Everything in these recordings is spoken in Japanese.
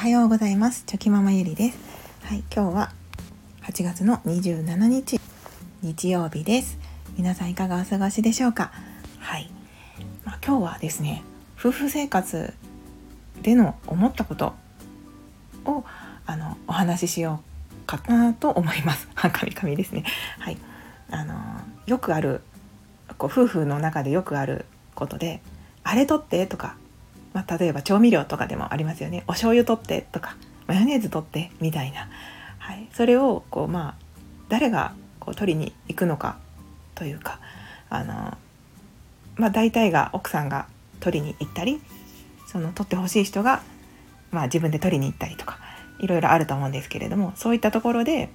はようございます。チョキママゆりです。はい今日は8月の27日日曜日です。皆さんいかがお過ごしでしょうか？はい、まあ、今日はですね夫婦生活での思ったことをあのお話ししようかなと思います。はかみかみですね。はい。あのよくあるこう夫婦の中でよくあることであれ取ってとかまあ、例えば調味料とかでもありますよね。お醤油取ってとかマヨネーズ取ってみたいな、はい、それをこうまあ誰がこう取りに行くのかというかあの、まあ、大体が奥さんが取りに行ったりその取ってほしい人が、まあ、自分で取りに行ったりとかいろいろあると思うんですけれどもそういったところで、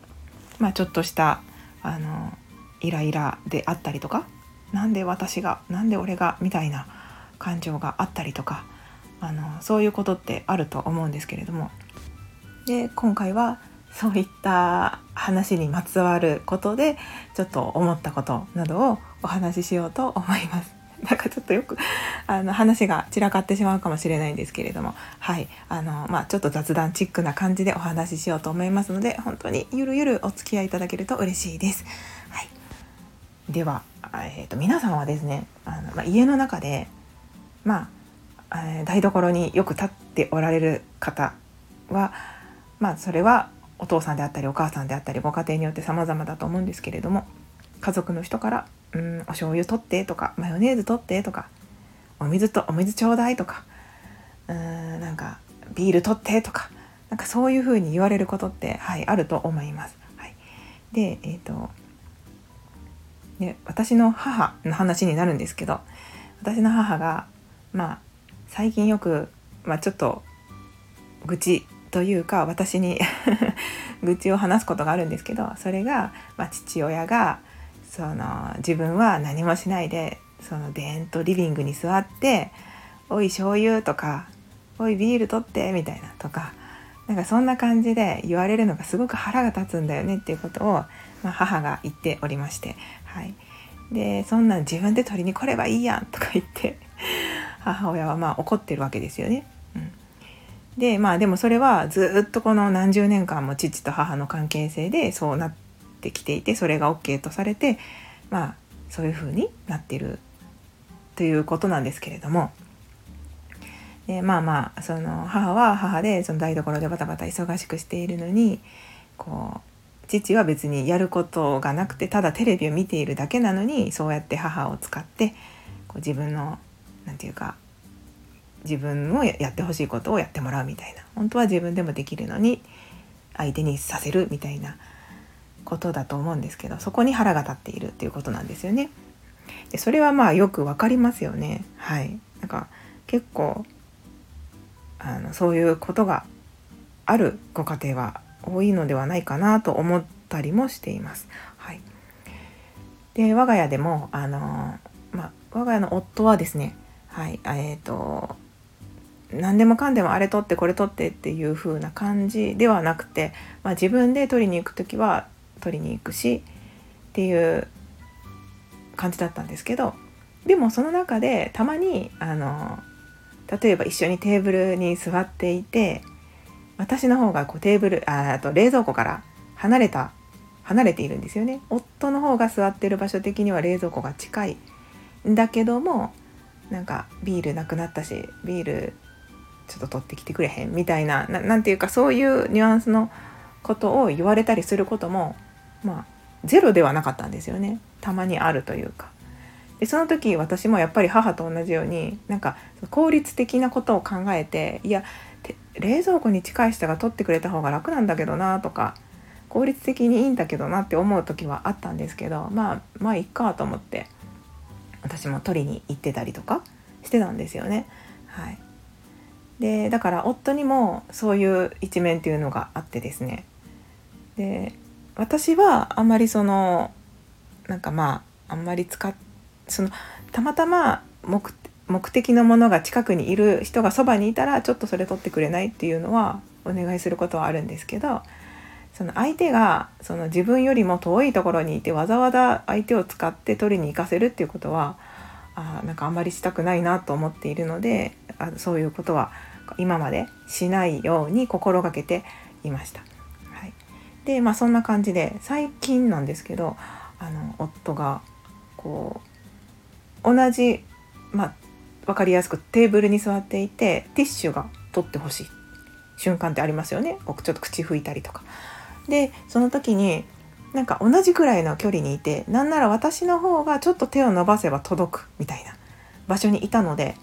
まあ、ちょっとしたあのイライラであったりとか何で私が何で俺がみたいな感情があったりとかあのそういうことってあると思うんですけれどもで今回はそういった話にまつわることでちょっと思ったことなどをお話ししようと思います。なんかちょっとよくあの話が散らかってしまうかもしれないんですけれどもはいあのまあちょっと雑談チックな感じでお話ししようと思いますので本当にゆるゆるお付き合いいただけると嬉しいです。はい、では、えーと、皆さんはですねあの、まあ、家の中でまあ台所によく立っておられる方はまあそれはお父さんであったりお母さんであったりご家庭によって様々だと思うんですけれども家族の人から「うんお醤油取って」とか「マヨネーズ取って」とか「お水とお水ちょうだい」とか「うんなんかビール取って」とかなんかそういうふうに言われることって、はい、あると思います。はい、でえっ、ー、とで私の母の話になるんですけど私の母がまあ最近よく、まあ、ちょっと愚痴というか私に 愚痴を話すことがあるんですけどそれが、まあ、父親がその自分は何もしないでそのでーんとリビングに座って「おい醤油」とか「おいビール取って」みたいなとかなんかそんな感じで言われるのがすごく腹が立つんだよねっていうことを、まあ、母が言っておりまして、はい、でそんなん自分で取りに来ればいいやんとか言って母親はまあ怒ってるわけですよね。うん、でまあでもそれはずっとこの何十年間も父と母の関係性でそうなってきていてそれが OK とされてまあそういう風になってるということなんですけれども。でまあまあその母は母でその台所でバタバタ忙しくしているのにこう父は別にやることがなくてただテレビを見ているだけなのにそうやって母を使ってこう自分の何て言うか自分もやってほしいことをやってもらうみたいな本当は自分でもできるのに相手にさせるみたいなことだと思うんですけどそこに腹が立っているっていうことなんですよね。でそれはまあよくわかりますよね。はい、なんか結構あのそういうことがあるご家庭は多いのではないかなと思ったりもしています。はい、で我が家でもあの、まあ、我が家の夫はですねはいえっ、ー、と何でもかんでもあれ取ってこれ取ってっていう風な感じではなくて、まあ、自分で取りに行く時は取りに行くしっていう感じだったんですけどでもその中でたまにあの例えば一緒にテーブルに座っていて私の方がこうテーブルあと冷蔵庫から離れた離れているんですよね。夫の方が座ってる場所的には冷蔵庫が近いんだけどもなんかビールなくなったしビールちょっと取ってきてくれへんみたいな何ていうかそういうニュアンスのことを言われたりすることもまあゼロではなかったんですよねたまにあるというか。でその時私もやっぱり母と同じようになんか効率的なことを考えていや冷蔵庫に近い人が取ってくれた方が楽なんだけどなとか効率的にいいんだけどなって思う時はあったんですけどまあまあいっかと思って私も取りに行ってたりとかしてたんですよね。はい、でだから夫にもそういう一面っていうのがあってですねで私はあんまりそのなんかまああんまり使っそのたまたま目目的のものが近くにいる人がそばにいたらちょっとそれ取ってくれないっていうのはお願いすることはあるんですけどその相手がその自分よりも遠いところにいてわざわざ相手を使って取りに行かせるっていうことはあなんかあんまりしたくないなと思っているのであそういうことは今までしないように心がけていました。はい、でまあそんな感じで最近なんですけどあの夫がこう同じ、まあ、分かりやすくテーブルに座っていてティッシュが取ってほしい瞬間ってありますよねちょっと口拭いたりとか。でその時になんか同じくらいの距離にいてなんなら私の方がちょっと手を伸ばせば届くみたいな場所にいたので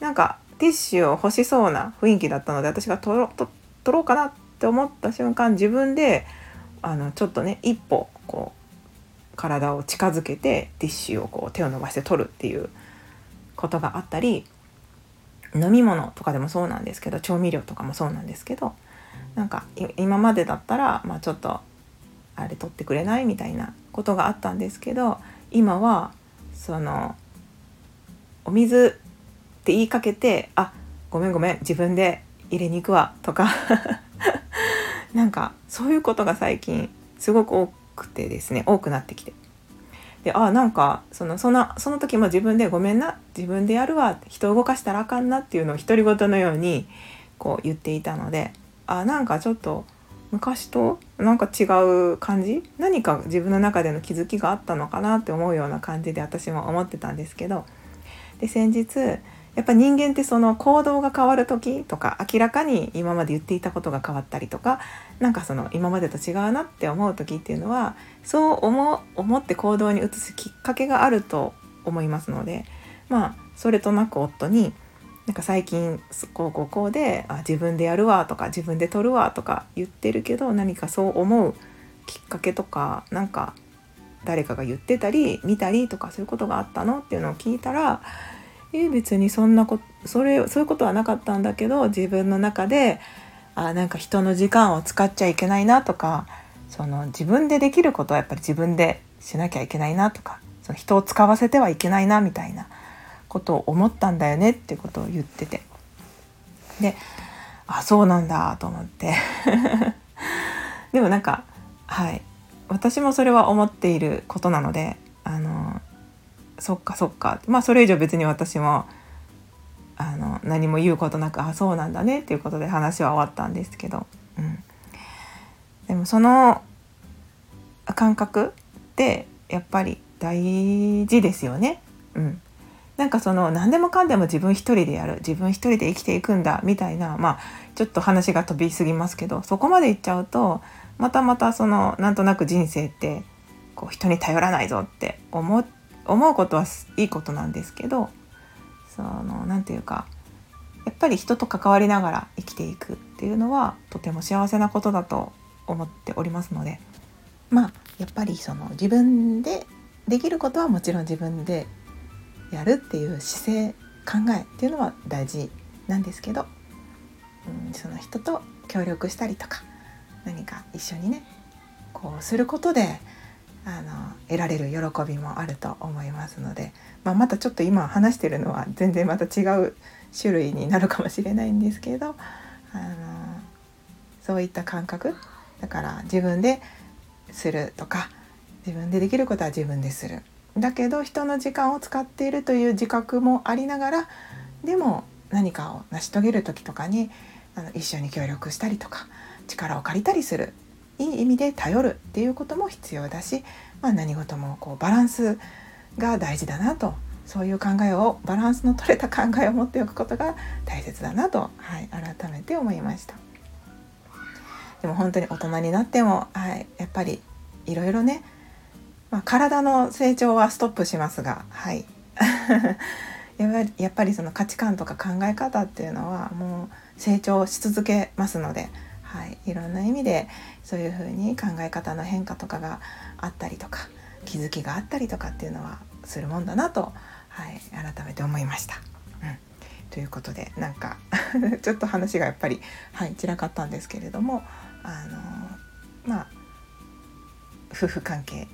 なんかティッシュを欲しそうな雰囲気だったので私が取ろ取ろうかなって思った瞬間自分であのちょっとね一歩こう体を近づけてティッシュをこう手を伸ばして取るっていうことがあったり飲み物とかでもそうなんですけど調味料とかもそうなんですけどなんか今までだったら、まあ、ちょっとあれ取ってくれないみたいなことがあったんですけど今はそのお水って言いかけて「あごめんごめん自分で入れに行くわ」とか なんかそういうことが最近すごく多くてですね多くなってきて。であなんかそのそのその時も自分で「ごめんな自分でやるわ」人を動かしたらあかんなっていうのを独り言のようにこう言っていたのであなんかちょっと昔となんか違う感じ？何か自分の中での気づきがあったのかなって思うような感じで私も思ってたんですけど。で先日やっぱ人間ってその行動が変わる時とか明らかに今まで言っていたことが変わったりとかなんかその今までと違うなって思う時っていうのはそう思思って行動に移すきっかけがあると思いますのでまあそれとなく夫になんか最近こうこうこうであ自分でやるわとか自分で取るわとか言ってるけど何かそう思うきっかけとかなんか誰かが言ってたり見たりとかそういうことがあったのっていうのを聞いたらえ別にそんなことそれそういうことはなかったんだけど自分の中であなんか人の時間を使っちゃいけないなとかその自分でできることはやっぱり自分でしなきゃいけないなとかその人を使わせてはいけないなみたいなことを思ったんだよねってことを言ってて。であそうなんだと思って。でもなんかはい。私もそれは思っていることなのであのそっかそっか。まあそれ以上別に私もあの何も言うことなくあそうなんだねっていうことで話は終わったんですけど、うん、でもその感覚ってやっぱり大事ですよね。うん、なんかその何でもかんでも自分一人でやる自分一人で生きていくんだみたいなまあちょっと話が飛びすぎますけどそこまでいっちゃうとまたまたそのなんとなく人生ってこう人に頼らないぞって思うことはいいことなんですけどその何て言うかやっぱり人と関わりながら生きていくっていうのはとても幸せなことだと思っておりますのでまあやっぱりその自分でできることはもちろん自分でやるっていう姿勢考えっていうのは大事なんですけど、うん、その人と協力したりとか何か一緒にねこうすることであの得られる喜びもあると思いますので、まあ、またちょっと今話してるのは全然また違う種類になるかもしれないんですけどあのそういった感覚だから自分でするとか自分でできることは自分でする。だけど人の時間を使っているという自覚もありながらでも何かを成し遂げる時とかにあの一緒に協力したりとか力を借りたりするいい意味で頼るっていうことも必要だし、まあ、何事もこうバランスが大事だなとそういう考えをバランスの取れた考えを持っておくことが大切だなと、はい、改めて思いました。でも本当に大人になっても、はい、やっぱりいろいろねまあ、体の成長はストップしますがはい。やっぱりその価値観とか考え方っていうのはもう成長し続けますので、はい、いろんな意味でそういうふうに考え方の変化とかがあったりとか気づきがあったりとかっていうのはするもんだなと、はい、改めて思いました。うん、ということでなんか ちょっと話がやっぱり、はい、散らかったんですけれどもあのまあ夫婦関係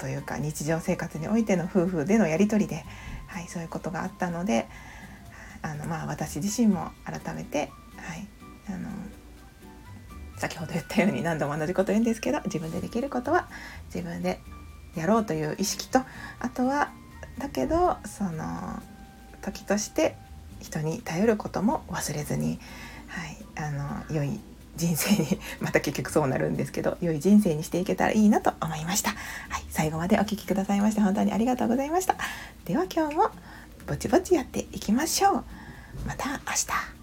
というか日常生活においての夫婦でのやり取りで、はい、そういうことがあったのであの、まあ、私自身も改めて、はい、あの先ほど言ったように何度も同じこと言うんですけど自分でできることは自分でやろうという意識とあとはだけどその時として人に頼ることも忘れずに、はい、あの良い人生に また結局そうなるんですけど良い人生にしていけたらいいなと思いました、はい、最後までお聴きくださいまして本当にありがとうございました。では今日もぼちぼちやっていきましょう。また明日。